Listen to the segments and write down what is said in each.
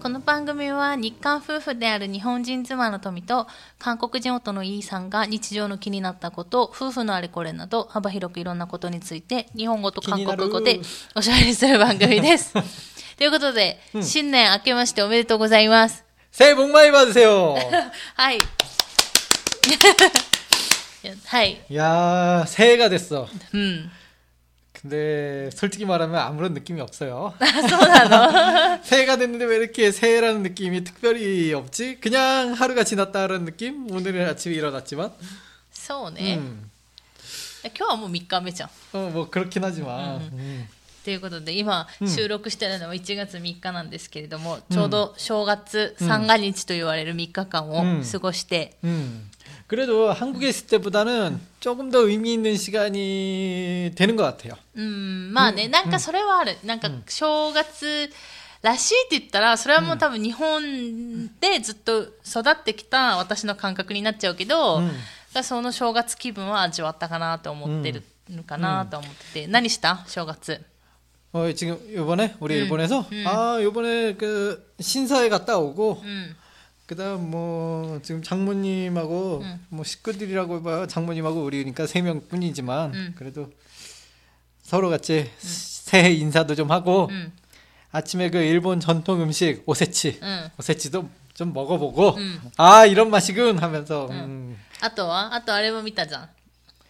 この番組は日韓夫婦である日本人妻の富と韓国人夫のイーさんが日常の気になったこと夫婦のあれこれなど幅広くいろんなことについて日本語と韓国語でおしゃべりする。番組ですということで、うん、新年明けましておめでとうございます。새해복많이받으세よ。はい。はい。いやせいがですよ。うん。 근데 솔직히 말하면 아무런 느낌이 없어요. そうなの 새해가 됐는데 왜 이렇게 새해라는 느낌이 특별히 없지? 그냥 하루가 지났다라는 느낌? 오늘은 아침에 일어났지만. そうね。 음. 今日はもう3日目じゃん。 어, 뭐 그렇긴 하지만. 음. ということで今うん収録してるのは1月3日なんですけれども、ちょうど正月三が日と言われる3日間をうん過ごして、 음. 그래도 한국에 있을 때보다는 조금 더 의미 있는 시간이 되는 것 같아요. うん、まあね、なんかそれはある。なんか正月らしいって言ったら、それはもう多分日本でずっと育ってきた私の感覚になっちゃうけど、うんその正月気分は味わったかなと思ってるのかなと思ってて、何した正月。 어, 지금 요번에 우리 음, 일본에서 음. 아, 요번에 그 신사에 갔다 오고 うん。 그다음 뭐 지금 장모님하고 음. 뭐 식구들이라고 해봐요 장모님하고 우리니까 세 명뿐이지만 음. 그래도 서로 같이 새해 인사도 좀 하고 うん。 아침에 그 일본 전통 음식 오세치 うん。 오세치도 좀 먹어보고 음. 아 이런 맛이군 하면서 음. あとはあとあれも見たじゃん。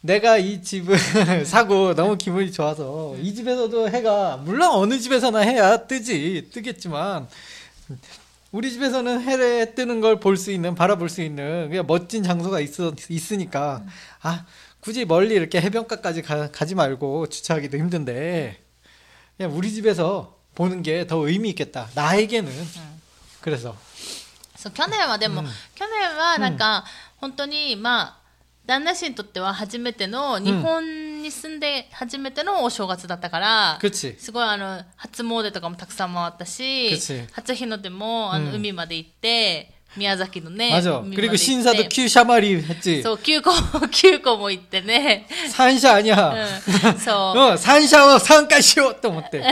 내가 이 집을 사고 너무 기분이 좋아서 이 집에서도 해가 물론 어느 집에서나 해야 뜨지 뜨겠지만 우리 집에서는 해에 뜨는 걸 볼 수 있는 바라볼 수 있는 그냥 멋진 장소가 있어 있으니까 아 굳이 멀리 이렇게 해변가까지 가, 가지 말고 주차하기도 힘든데 그냥 우리 집에서 보는 게 더 의미 있겠다 나에게는 그래서 そう去年はでも、うん去年はなんか、本当にまあ 旦那氏にとっては初めての日本に住んで初めてのお正月だったから、うん、すごいあの初詣とかもたくさん回ったし初日の出もあの海まで行って、宮崎のね 맞아 海まで 그리고 行って 신사도 큐샤마리 했지 そう9個9個も行ってね、 산샤 아니야 うん、そう 어, 산샤워 산가시오 또 못돼.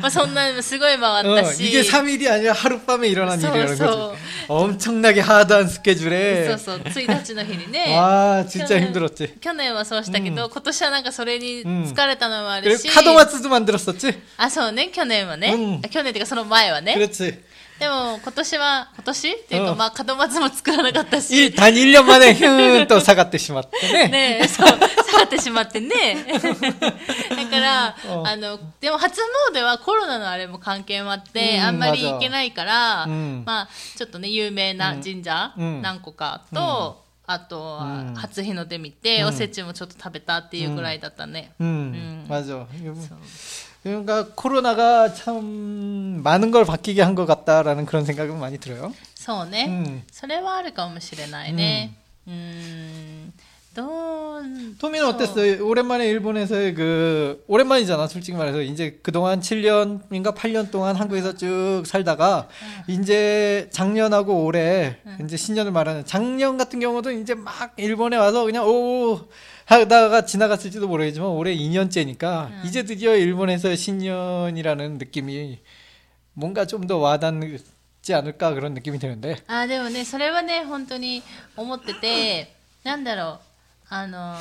まあそんなすごい回っ 어, たし、 이게 3일이 아니라 하룻밤에 일어난 소, 일이라는 소. 거지. 엄청나게 하드한 스케줄에. そうそう1日の日にね 와, 진짜 去年 힘들었지. 去年はそうしたけど、今年はなんかそれに疲れたのもある 그리고 し、 카도마츠도 만들었었지? あそうね去年はね、うん去年っていうかその前はね 그렇지. でも今年は今年っていうか、まあ門松も作らなかったし。他人量までヒューンと下がってしまってね。ねそう下がってしまってね。だからあのでも初詣はコロナのあれも関係もあって、うん、あんまり行けないから、うん、まあちょっとね有名な神社何個かと、あとは初日の出見て、おせちもちょっと食べたっていうぐらいだったね。うん、うん、うん、 그러니까 코로나가 참 많은 걸 바뀌게 한 것 같다라는 그런 생각은 많이 들어요. そうね、 음. それはあるかもしれないね。うん、どう、 토미는 어땠어요? 오랜만에 일본에서의 그 오랜만이잖아, 솔직히 말해서 이제 그동안 7년인가 8년 동안 한국에서 쭉 살다가 이제 작년하고 올해 이제 신년을 말하는 작년 같은 경우도 이제 막 일본에 와서 그냥 오 하다가 지나갔을지도 모르겠지만 올해 2년째니까 이제 드디어 일본에서 신년이라는 느낌이 뭔가 좀 더 와닿지 않을까 그런 느낌이 드는데 あでもねそれはね本当に思っててなんだろうあの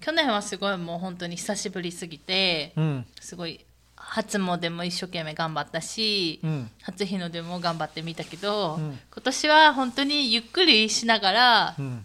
去年はすごいもう本当に久しぶりすぎて 음, すごい初詣も一生懸命頑張ったし、 음, 初日の出も頑張ってみたけど、うん今年は本当にゆっくりしながら 음,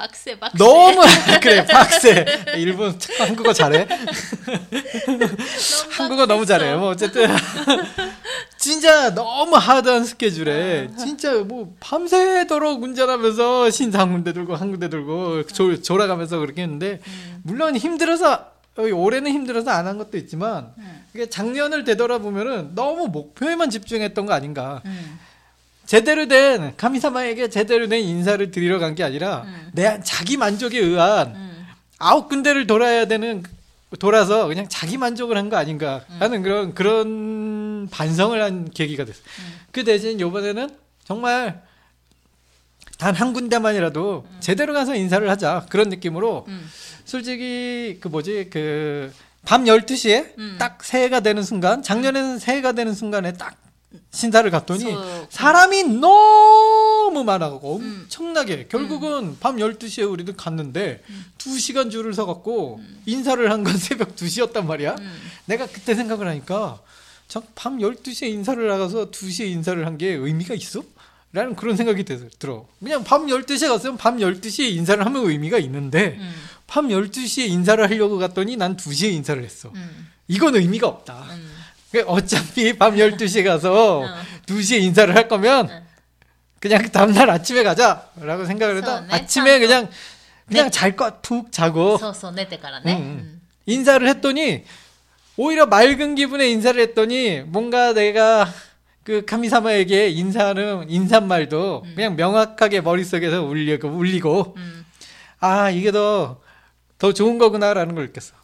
박세 박세. 너무 그래 박세. 일본 한국어 잘해. 한국어 너무 잘해. 뭐 어쨌든. 진짜 너무 하드한 스케줄에 진짜 뭐 밤새도록 운전하면서 신상 군데 들고 한 군데 들고 조, 졸아가면서 그렇게 했는데 물론 힘들어서 어, 올해는 힘들어서 안 한 것도 있지만 음. 작년을 되돌아보면은 너무 목표에만 집중했던 거 아닌가. 음. 제대로 된 카미사마에게 제대로 된 인사를 드리러 간 게 아니라 음. 내 자기 만족에 의한 음. 아홉 군데를 돌아야 되는 돌아서 그냥 자기 만족을 한 거 아닌가 하는 그런 그런 반성을 한 계기가 됐어. 그 대신 이번에는 정말 단 한 군데만이라도 제대로 가서 인사를 하자 그런 느낌으로 음. 솔직히 그 뭐지 그밤 12시에 음. 딱 새해가 되는 순간 작년에는 새해가 되는 순간에 딱 신사를 갔더니 소- 사람이 너무 많아가고 음. 엄청나게 결국은 밤 12시에 우리도 갔는데 2시간 줄을 서갖고 인사를 한 건 새벽 2시였단 말이야 음. 내가 그때 생각을 하니까 저밤 12시에 인사를 나가서 2시에 인사를 한 게 의미가 있어? 라는 그런 생각이 들- 들어 그냥 밤 12시에 갔으면 밤 12시에 인사를 하면 의미가 있는데 음. 밤 12시에 인사를 하려고 갔더니 난 2시에 인사를 했어 음. 이건 의미가 없다 음. 그 어차피 밤 12시에 가서 어. 2시에 인사를 할 거면 어. 그냥 다음날 아침에 가자라고 생각을 해서 아침에 그냥 그냥 잘거푹 자고 응, 응. 음, 음. 인사를 했더니 오히려 맑은 기분에 인사를 했더니 뭔가 내가 그 카미사마에게 인사하는 인사말도 음. 그냥 명확하게 머릿속에서 울리고 울리고 음. 아 이게 더 더 좋은 거구나라는 걸 느꼈어.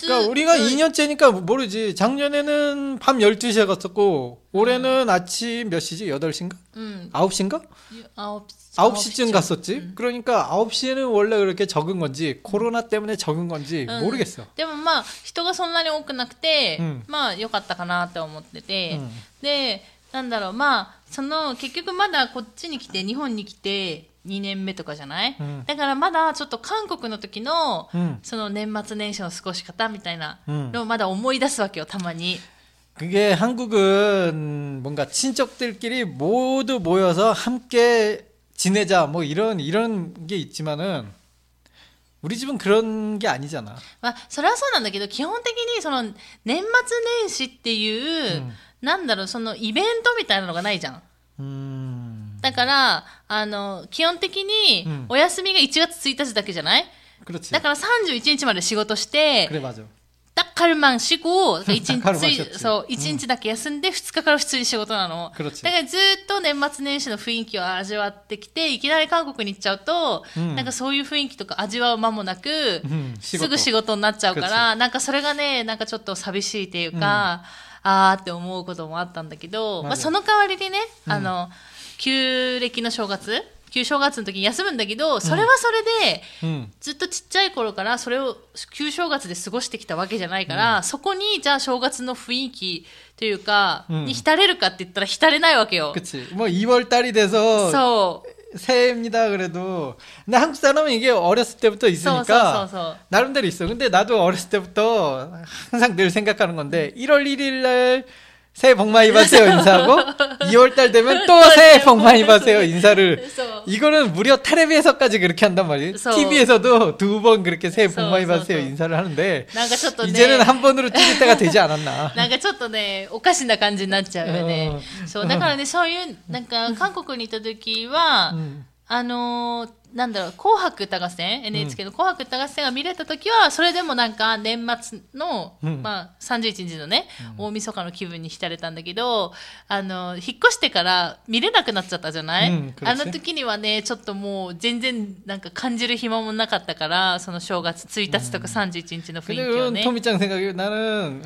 그러니까 우리가 2년째니까 모르지. 작년에는 밤 12시에 갔었고 올해는 아침 몇 시지? 8시인가? うん、 9시인가? あ 9시쯤 갔었지. 그러니까 9시에는 원래 그렇게 적은 건지 코로나 때문에 적은 건지 うん 모르겠어. でもまあ人がそんなに多くなくて、うんまあ良かったかなって思ってて、うんでなんだろうまあその結局まだこっちに来て日本に来て 2年目とかじゃない、うんだからまだちょっと韓国の時の、 음. その年末年始の過ごし方みたいなうんのをまだ思い出すわけよたまに 그게 한국은 뭔가 친척들끼리 모두 모여서 함께 지내자 뭐 이런 이런 게 있지만은 우리 집은 그런 게 아니잖아. まあそれはそうなんだけど基本的にその年末年始っていう、うんなんだろうそのイベントみたいなのがないじゃん 음. だからあの基本的にお休みが1月1日だけじゃない、だから31日まで仕事してだからまんしこ1日そう1日だけ休んで2日から普通に仕事なの、だからずっと年末年始の雰囲気を味わってきていきなり韓国に行っちゃうと、なんかそういう雰囲気とか味わう間もなく、すぐ仕事になっちゃうからなんかそれがねなんかちょっと寂しいっていうか、ああって思うこともあったんだけど、まあ、その代わりにね、あの、うん旧暦の正月旧正月の時に休むんだけど、それはそれで、 음. ずっとちっちゃい頃からそれを旧正月で過ごしてきたわけじゃないから、そこにじゃあ正月の雰囲気というか、うんに浸れるかって言ったら浸れないわけよ。 그치. 뭐 2월 달이 돼서 そう。 새해입니다 그래도 근데 한국 사람은 이게 어렸을 때부터 そうそうそう 있으니까 そう。 나름대로 있어. 근데 나도 어렸을 때부터 항상 늘 생각하는 건데 1월 1일 날 새해 복 많이 받으세요 인사하고 2월 달 되면 또 새해 복 많이 받으세요 인사를 そう。 이거는 무려 텔레비에서까지 그렇게 한단 말이에요. 그래서- TV에서도 두 번 그렇게 새해 복 그래서- 많이 받으세요 그래서- 인사를 하는데 なんかちょっとね。 이제는 한 번으로 찍을 때가 되지 않았나. なんかちょっとね、おかしな感じになっちゃうよね。そう、だからね、そういう、なんか、韓国に行った時は、 음. あのー なんだろう、紅白歌合戦 ?NHK の紅白歌合戦が見れた時は、それでもなんか年末の、うんまあ、31日のね、大晦日の気分に浸れたんだけど、あの、引っ越してから見れなくなっちゃったじゃない、うんあの時にはね、ちょっともう全然なんか感じる暇もなかったから、その正月1日とか31日の雰囲 근데 気を 그건 ね。 토미짱 생각에 나는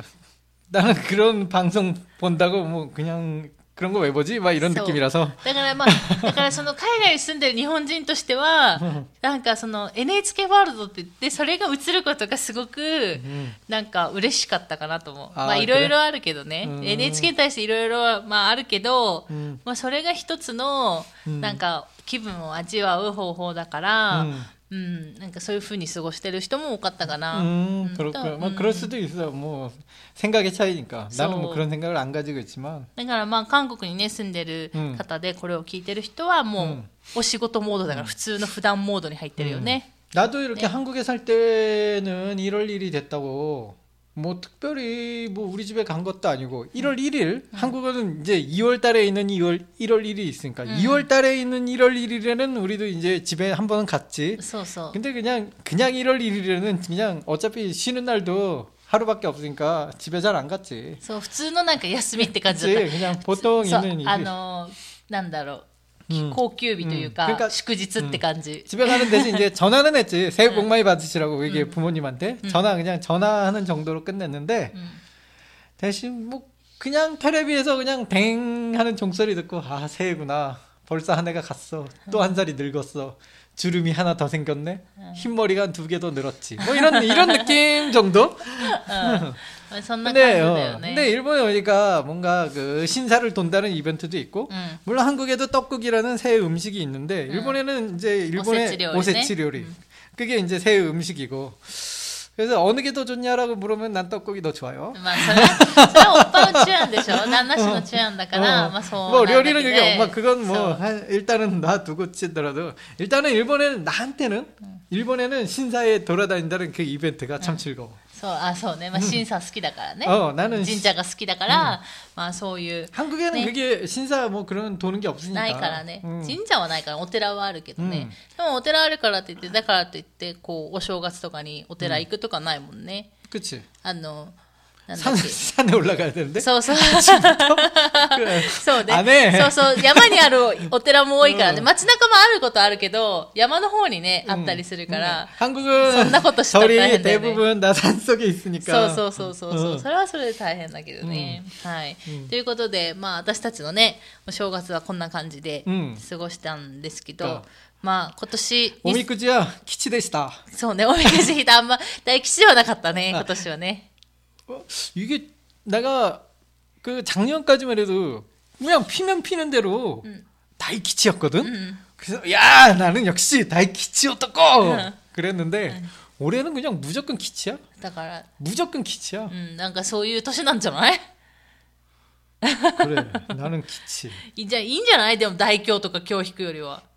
나는 그런 방송 본다고 뭐 그냥 그런 거 왜 보지? 막 이런 そう 느낌이라서 だからまあ、だからその海外に住んでる日本人としては、なんかその NHK ワールドって言って、それが映ることがすごく、なんか嬉しかったかなと思う。あーまあいろいろあるけどねう。ん NHK に対していろいろまああるけど、んまあそれが一つの、なんか気分を味わう方法だから、 うんうん、なんかそういう風に過ごしてる人も多かったかな。 음, うん 그렇고 と 뭐 うん 그럴 수도 있어. 뭐 생각의 차이니까. 나는 뭐 소- 그런 생각을 안 가지고 있지만 だからまあ韓国にね住んでる方でこれを聞いてる人はもううんお仕事モードだから普通の普段モードに入ってるよね。 나도 이렇게 네. 한국에 살 때는 1월 1일이 됐다고 뭐 특별히 뭐 우리 집에 간 것도 아니고 1월 1일 한국은 이제 2월 달에 있는 2월 1월 1일이 있으니까 음. 2월 달에 있는 1월 1일에는 우리도 이제 집에 한 번은 갔지. そうそう。 근데 그냥 그냥 1월 1일에는 그냥 어차피 쉬는 날도 하루밖에 없으니까 집에 잘 안 갔지. そう普通のなんか休みって感じだっ 그치? 그냥 보통 た。そう 있는 あ 일이 のなんだろう、うん 高級日というか,、うんなんか祝日って感じ。 집에 가는 대신 이제 전화는 했지. 새해 복 많이 받으시라고 이게 부모님한테 전화 그냥 전화하는 정도로 끝냈는데 うん 대신 뭐 그냥 테레비에서 그냥 댕 하는 종소리 듣고 아 새해구나. 벌써 한 해가 갔어. 또 한 살이 늙었어. 주름이 하나 더 생겼네. 어. 흰머리가 한두개 더 늘었지. 뭐 이런 이런 느낌 정도. 어. 어, 근데, 어, 네, 네. 근데 일본에 오니까 뭔가 그 신사를 돈다는 이벤트도 있고 음. 물론 한국에도 떡국이라는 새 음식이 있는데 음. 일본에는 이제 일본의 오세치 요리. 오세치 요리. 음. 그게 이제 새 음식이고 그래서 어느 게 더 좋냐라고 물으면 난 떡국이 더 좋아요. まあそれはそれはおっぱのチュアンでしょ旦那氏のチュアンだから、 어. まあそう 뭐 なんだけ 요리는 ど 얘기 엄마 그건 뭐そう 한- 일단은 놔두고 치더라도 일단은 일본에는 나한테는 일본에는 신사에 돌아다닌다는 그 이벤트가 참 즐거워. そうあそうね、まあ、審査好きだからね、 어 나는 神社が好きだから、まあそういう 한국에는 네. 그게 신사 뭐 그런 도는 게 없으니까. ないからね、 음. 神社はないからお寺はあるけどね、うんでもお寺あるからって言ってだからといってこうお正月とかにお寺行くとかないもんね、 그치. あの なんだ 산, っけ 산에 올라가야 되는데. そうそう 그래. そうねあねそうそう山にあるお寺も多いからね、街中もあることあるけど山の方にねあったりするから、 한국은 そんなことしたら大 절이 変だよね 대부분 다 산 속에 そう 있으니까. そうそうそうそう、うんそれはそれで大変だけどね、はい、ということでまあ私たちのねお正月はこんな感じでうん過ごしたんですけど、うんまあ今年 오미쿠지야 기치 되시다. そうねおみくじ引いたあんま大吉ではなかったねあ今年はね 어, 이게 내가 그 작년까지만 해도 그냥 피면 피는 대로 음. 다이키치였거든. うん 그래서 야 나는 역시 다이키치였다고 응. 그랬는데 올해는 그냥 무조건 키치야. だから 무조건 키치야. うんなんかそういう年なんじゃない 그래 나는 키치. いいじゃいいんじゃないでも大凶とか今日引くよりは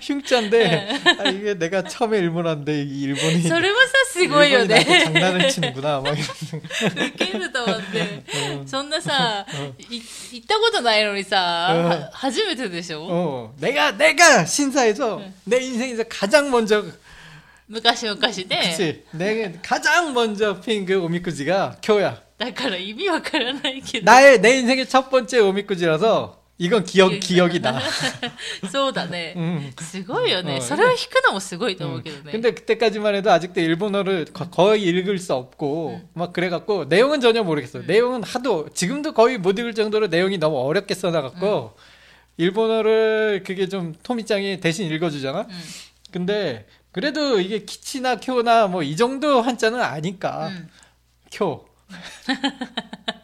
흉자인데, 아, 이게 내가 처음에 일본 왔는데, 이 일본이. それもさすごいよ 일본이 나한테 ね 장난을 치는구나. 막 이런. ウケると思って、そんなさ、い行ったことないのにさ、うんは初めてでしょ、 어, 내가, 내가 신사에서 내 인생에서 가장 먼저, 昔々で。 그치. 내가 가장 먼저 핀 그 오미쿠지가 쿄야. だから意味わからないけど。 나의, 내 인생의 첫 번째 오미쿠지라서, 이건 기억, 기억이 나. そうだね、 응. すごいよね、うんそれを弾くのもすごいと思うけどね。 근데 그때까지만 해도 아직도 일본어를 거- 거의 읽을 수 없고 막 그래갖고 내용은 전혀 모르겠어요. 내용은 하도 지금도 거의 못 읽을 정도로 내용이 너무 어렵게 써놔갖고 일본어를 그게 좀 토미짱이 대신 읽어주잖아. うん 근데 그래도 이게 키치나 쿄나 뭐 이 정도 한자는 아니까 うん 쿄.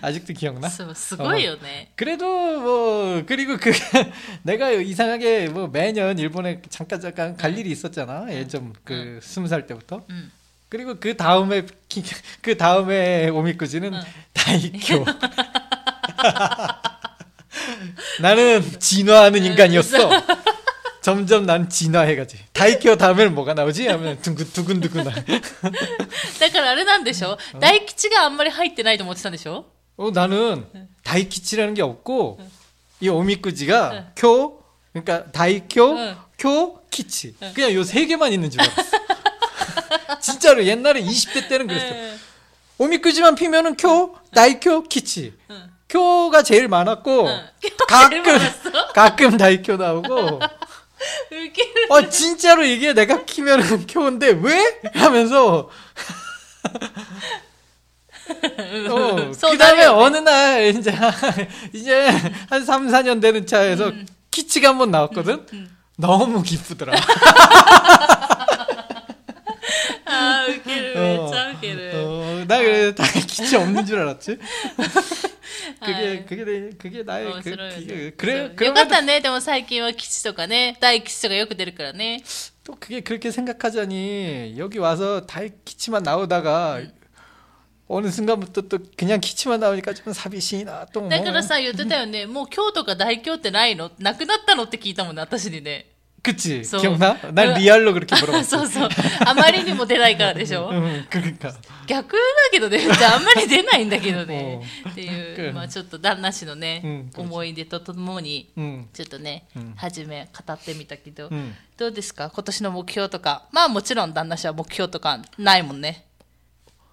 아직도 기억나? そうすごいよね。 그래도 뭐 그리고 그 내가 이상하게 뭐 매년 일본에 잠깐 잠깐 갈 일이 있었잖아. 예전 그 스무 살 때부터. うん。 그리고 그 다음에 기- 그 다음에 오미쿠지는 응. 다이쿄. 나는 진화하는 인간이었어. 점점 난 진화해가지. 다이쿄 다음에는 뭐가 나오지? 하면 두근 두근두근. だからあれなんでしょ、大吉があんまり入ってないと思ってたんでしょ 어, 나는 다이키치라는 게 없고 이 오미꾸지가 네. 쿄 그러니까 다이쿄 쿄 키치 그냥 요 세 개만 있는 줄 알았어. 진짜로 옛날에 20대 때는 그랬어. 오미꾸지만 피면은 쿄 다이쿄 키치 쿄가 제일 많았고 가끔 가끔 다이쿄 나오고. 어 진짜로 이게 내가 키면은 쿄인데 왜? 하면서 어, そう 그 だ 다음에 よね 어느 날 이제 이제 한 3, 4년 되는 차에서 음. 키치가 한 번 나왔거든. 음. 너무 기쁘더라. あーウケるめっちゃウケる 어, 나 그래 다 키치 없는 줄 알았지. 그게 아이. 그게 내 그게 나의 面 그, 白いよ 그게 ね 그래 そうよかっ 그러면 たねでも最近は吉とかね大吉とかよく出るからね 또 그게 그렇게 생각하자니 여기 와서 다 키치만 나오다가 어느 순간부터 또 그냥 키치만 나오니까 좀 사비시나 또 뭐. だからさ言ってたよねもう京とか大京ってないのなくなったのって聞いたもんね私にね 그치 소- 기억나? 난 어. 리알로 그렇게 そ 물어봤어. うそうあまりにも出ないからでしょ 응, 그러니까. 逆だけどねじゃああんまり出ないんだけどねうっていう、うんまあ、ちょっと旦那氏のね、うん思い出とともに 응, ちょっとね、うん初め語ってみたけど、 응. どうですか今年の目標とかまあもちろん旦那氏は目標とかないもんね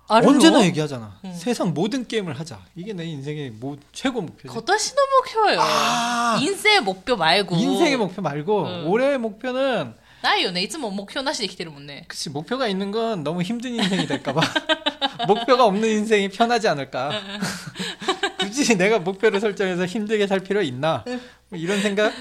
あるの 언제나 얘기하잖아. 응. 세상 모든 게임을 하자. 이게 내 인생의 뭐 최고 목표지. 今年の目標よあー陰性目標前고 인생의 목표 말고 응. 올해의 목표는 ないよねいつも目標なしで生きてるもんね 그치 목표가 있는 건 너무 힘든 인생이 될까봐 목표가 없는 인생이 편하지 않을까 굳이 내가 목표를 설정해서 힘들게 살 필요 있나 뭐 이런 생각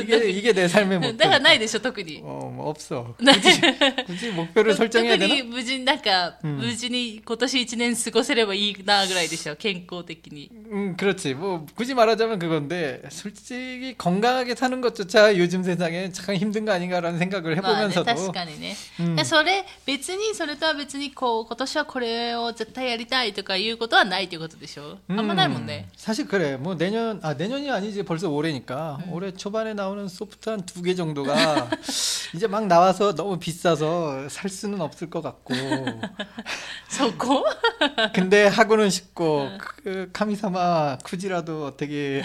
이게 이게 내 삶의 だ 목표 からないでしょ特に 어, 뭐 없어 굳이, 굳이 목표를 特 설정해야 に 되나 無事になんか、うん無事に今年一年過ごせればいいなぐらいでしょ健康的に 음 그렇지 뭐 굳이 말하자면 그건데 솔직히 건강하게 사는 것조차 요즘 세상에 참 힘든 거 아닌가라는 생각을 まあね 해보면서도 確かにね、うんいやそれ別にそれとは別にこう今年はこれを絶対やりたいとかいうことはないということでしょ、あんまないもんね 음, 사실 그래. 뭐 내년 아 내년이 아니지 벌써 올해 되니까 음. 올해 초반에 나오는 소프트 한 두 개 정도가 이제 막 나와서 너무 비싸서 살 수는 없을 것 같고 좋고 근데 하고는 싶고 음. 그 카미사마 쿠지라도 어떻게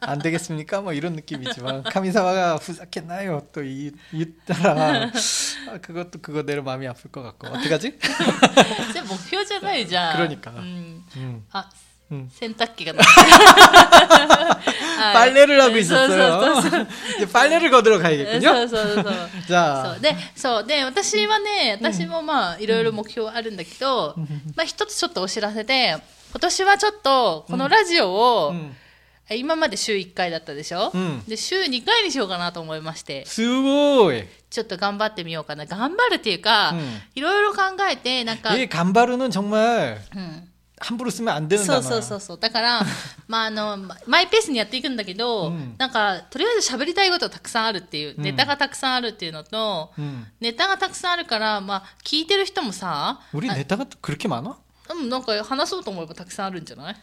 안 되겠습니까? 뭐 이런 느낌이지만 카미사마가 후작했나요? 또 이 이따라 아, 그것도 그거대로 마음이 아플 것 같고 어떡하지? 이제 목표잖아 이제. 그러니까. 음. 음. 아 洗濯機がなはい 빨래를 하고 そうそうそう 있었어요. 이제 빨래를 거들어 가야겠군요. そうそうそうそう 자, そうでそうで私はね私もまあいろいろ目標あるんだけど、まあ、一つちょっとお知らせで今年はちょっとこのラジオを、 음, 今まで週1回だったでしょ、うんで週2回にしようかなと思いましてすごい。ちょっと頑張ってみようかな頑張るっていうか、うんいろいろ考えてなんか、 이 간바르는 정말 うん、 함부로 쓰면 안 되는 そう 단어야. そうそうそうだからまああのまマイペースにやっていくんだけど、うんなんかとりあえず喋りたいことたくさんあるっていう、うんネタがたくさんあるっていうのと、 음. ネタがたくさんあるから、まあ、聞いてる人もさ 우리 네타가 또 그렇게 많아? うんなんか話そうと思えばたくさんあるんじゃない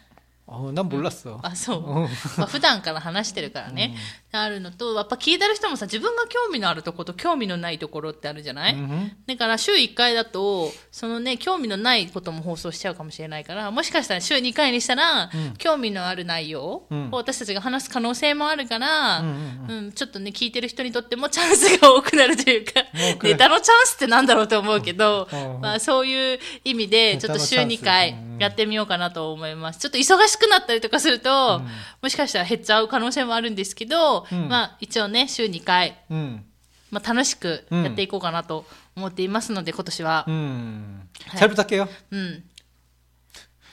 어, 난 몰랐어. あそう、うんまあ普段から話してるからね、あるのとやっぱ聞いてる人もさ自分が興味のあるところと興味のないところってあるじゃない、 음. だから週1回だとそのね興味のないことも放送しちゃうかもしれないからもしかしたら週2回にしたら、興味のある内容をうん私たちが話す可能性もあるから、うんうんうんちょっとね聞いてる人にとってもチャンスが多くなるというか多くなるネタのチャンスってなんだろうと思うけど、うんまあ、そういう意味でちょっと週2ネタのチャン回スうん やってみようかなと思いますちょっと忙しくなったりとかすると、もしかしたら減っちゃう可能性もあるんですけど、うんまあ一応ね週2回 음. まあ、楽しくやっていこうかなと思っていますので、今年は、 음. 네. 잘 부탁해요. うん。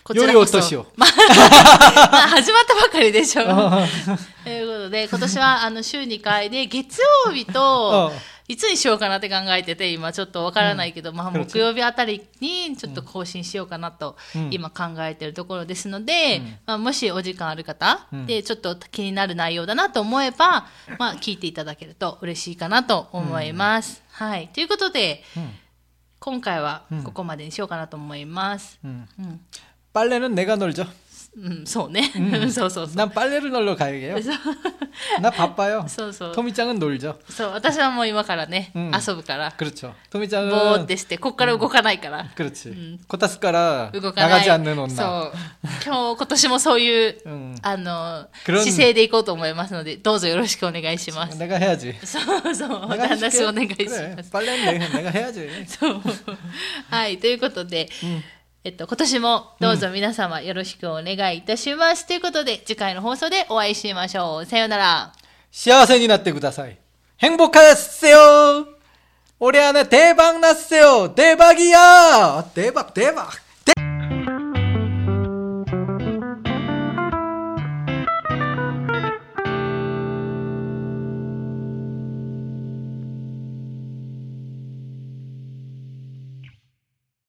こ 요리 こそ 어떠시오? まあ、まあ始まったばかりでしょ。 어. ということで、今年はあの週2回で、月曜日 어. と、 いつにしようかなって考えてて、今ちょっとわからないけど、まあ 그렇지 木曜日あたりにちょっと更新しようかなと、うん今考えてるところですので、まあ、もしお時間ある方、うんで、ちょっと気になる内容だなと思えば、まあ聞いていただけると嬉しいかなと思います。はい。ということで、 음. 今回はここまでにしようかなと思います。 음. うん、 빨래는 내가 널죠. うん、そうね。そうそうそう。 난 빨래를 널러 가야게요. 나 바빠요. そうそう。 토미짱은 놀죠. そう、私はもう今からね、うん遊ぶから。 그렇죠. ぼーっ 토미짱은 てして、こっから動かないから。 그렇지. 음. 코타스카라 動かない。 나가지 않는 온나. そう。今日、今年もそういう、 응. あの、 그런 姿勢でいこうと思いますので、どうぞよろしくお願いします。 내가 해야지. そうそう。 내가 旦那氏 해줄게. お願いし 그래. ます。 빨래는 내가, 내가 해야지. そう。はい、ということで、 음. えっと、今年もどうぞ皆様よろしくお願いいたします。ということで、次回の放送でお会いしましょう。さようなら。幸せになってください. 행복하세요! 올해 안에 대박 났어요! 대박이야! 대박, 대박!